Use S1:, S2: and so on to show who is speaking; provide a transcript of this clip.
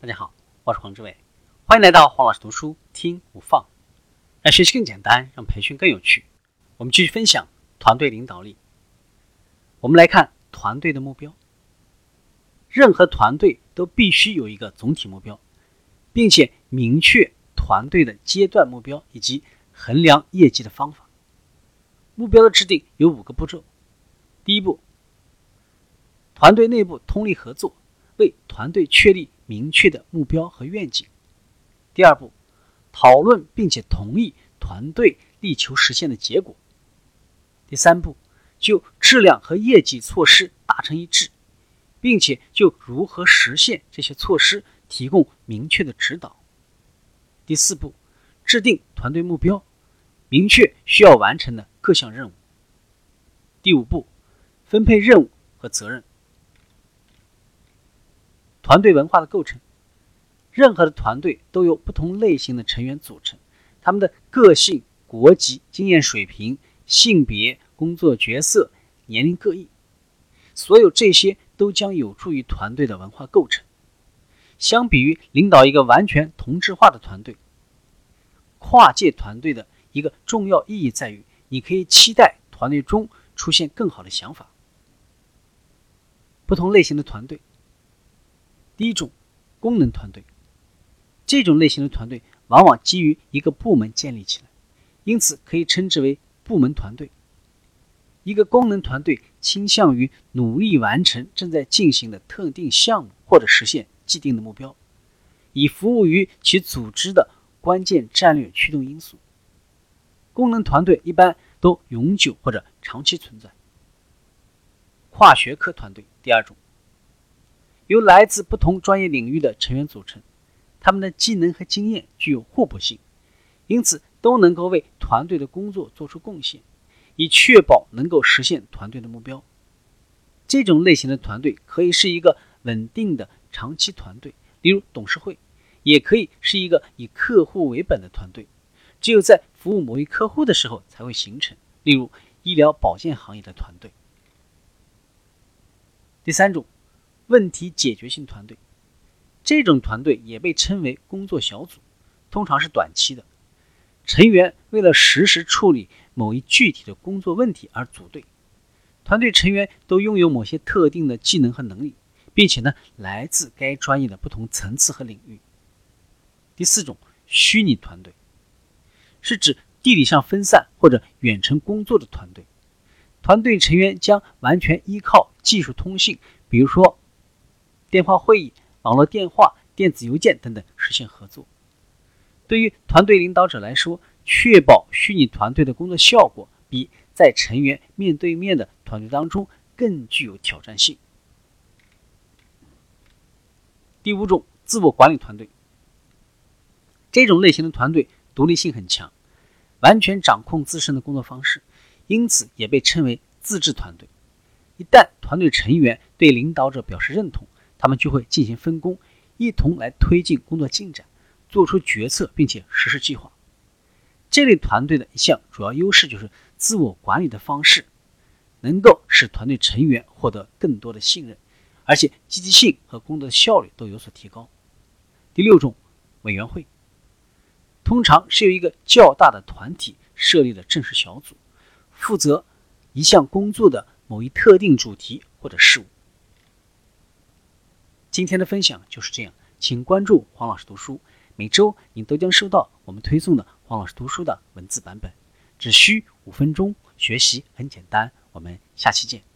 S1: 大家好，我是黄志伟，欢迎来到黄老师读书听不放，让学习更简单，让培训更有趣。我们继续分享团队领导力。我们来看团队的目标。任何团队都必须有一个总体目标，并且明确团队的阶段目标以及衡量业绩的方法。目标的制定有五个步骤。第一步，团队内部通力合作，为团队确立。明确的目标和愿景。第二步，讨论并且同意团队力求实现的结果。第三步，就质量和业绩措施达成一致，并且就如何实现这些措施提供明确的指导。第四步，制定团队目标，明确需要完成的各项任务。第五步，分配任务和责任。团队文化的构成，任何的团队都由不同类型的成员组成，他们的个性、国籍、经验水平、性别、工作角色、年龄各异，所有这些都将有助于团队的文化构成。相比于领导一个完全同质化的团队，跨界团队的一个重要意义在于，你可以期待团队中出现更好的想法。不同类型的团队。第一种，功能团队，这种类型的团队往往基于一个部门建立起来，因此可以称之为部门团队。一个功能团队倾向于努力完成正在进行的特定项目或者实现既定的目标，以服务于其组织的关键战略驱动因素。功能团队一般都永久或者长期存在。跨学科团队，第二种。由来自不同专业领域的成员组成，他们的技能和经验具有互补性，因此都能够为团队的工作做出贡献，以确保能够实现团队的目标。这种类型的团队可以是一个稳定的长期团队，例如董事会，也可以是一个以客户为本的团队，只有在服务某一客户的时候才会形成，例如医疗保健行业的团队。第三种。问题解决性团队，这种团队也被称为工作小组，通常是短期的。成员为了实时处理某一具体的工作问题而组队，团队成员都拥有某些特定的技能和能力，并且呢来自该专业的不同层次和领域。第四种，虚拟团队，是指地理上分散或者远程工作的团队，团队成员将完全依靠技术通信，比如说。电话会议、网络电话、电子邮件等等实现合作。对于团队领导者来说，确保虚拟团队的工作效果，比在成员面对面的团队当中更具有挑战性。第五种，自我管理团队。这种类型的团队独立性很强，完全掌控自身的工作方式，因此也被称为自治团队。一旦团队成员对领导者表示认同，他们就会进行分工，一同来推进工作进展，做出决策，并且实施计划。这类团队的一项主要优势就是自我管理的方式，能够使团队成员获得更多的信任，而且积极性和工作效率都有所提高。第六种，委员会，通常是由一个较大的团体设立的正式小组，负责一项工作的某一特定主题或者事务。今天的分享就是这样，请关注黄老师读书，每周你都将收到我们推送的黄老师读书的文字版本，只需五分钟，学习很简单。我们下期见。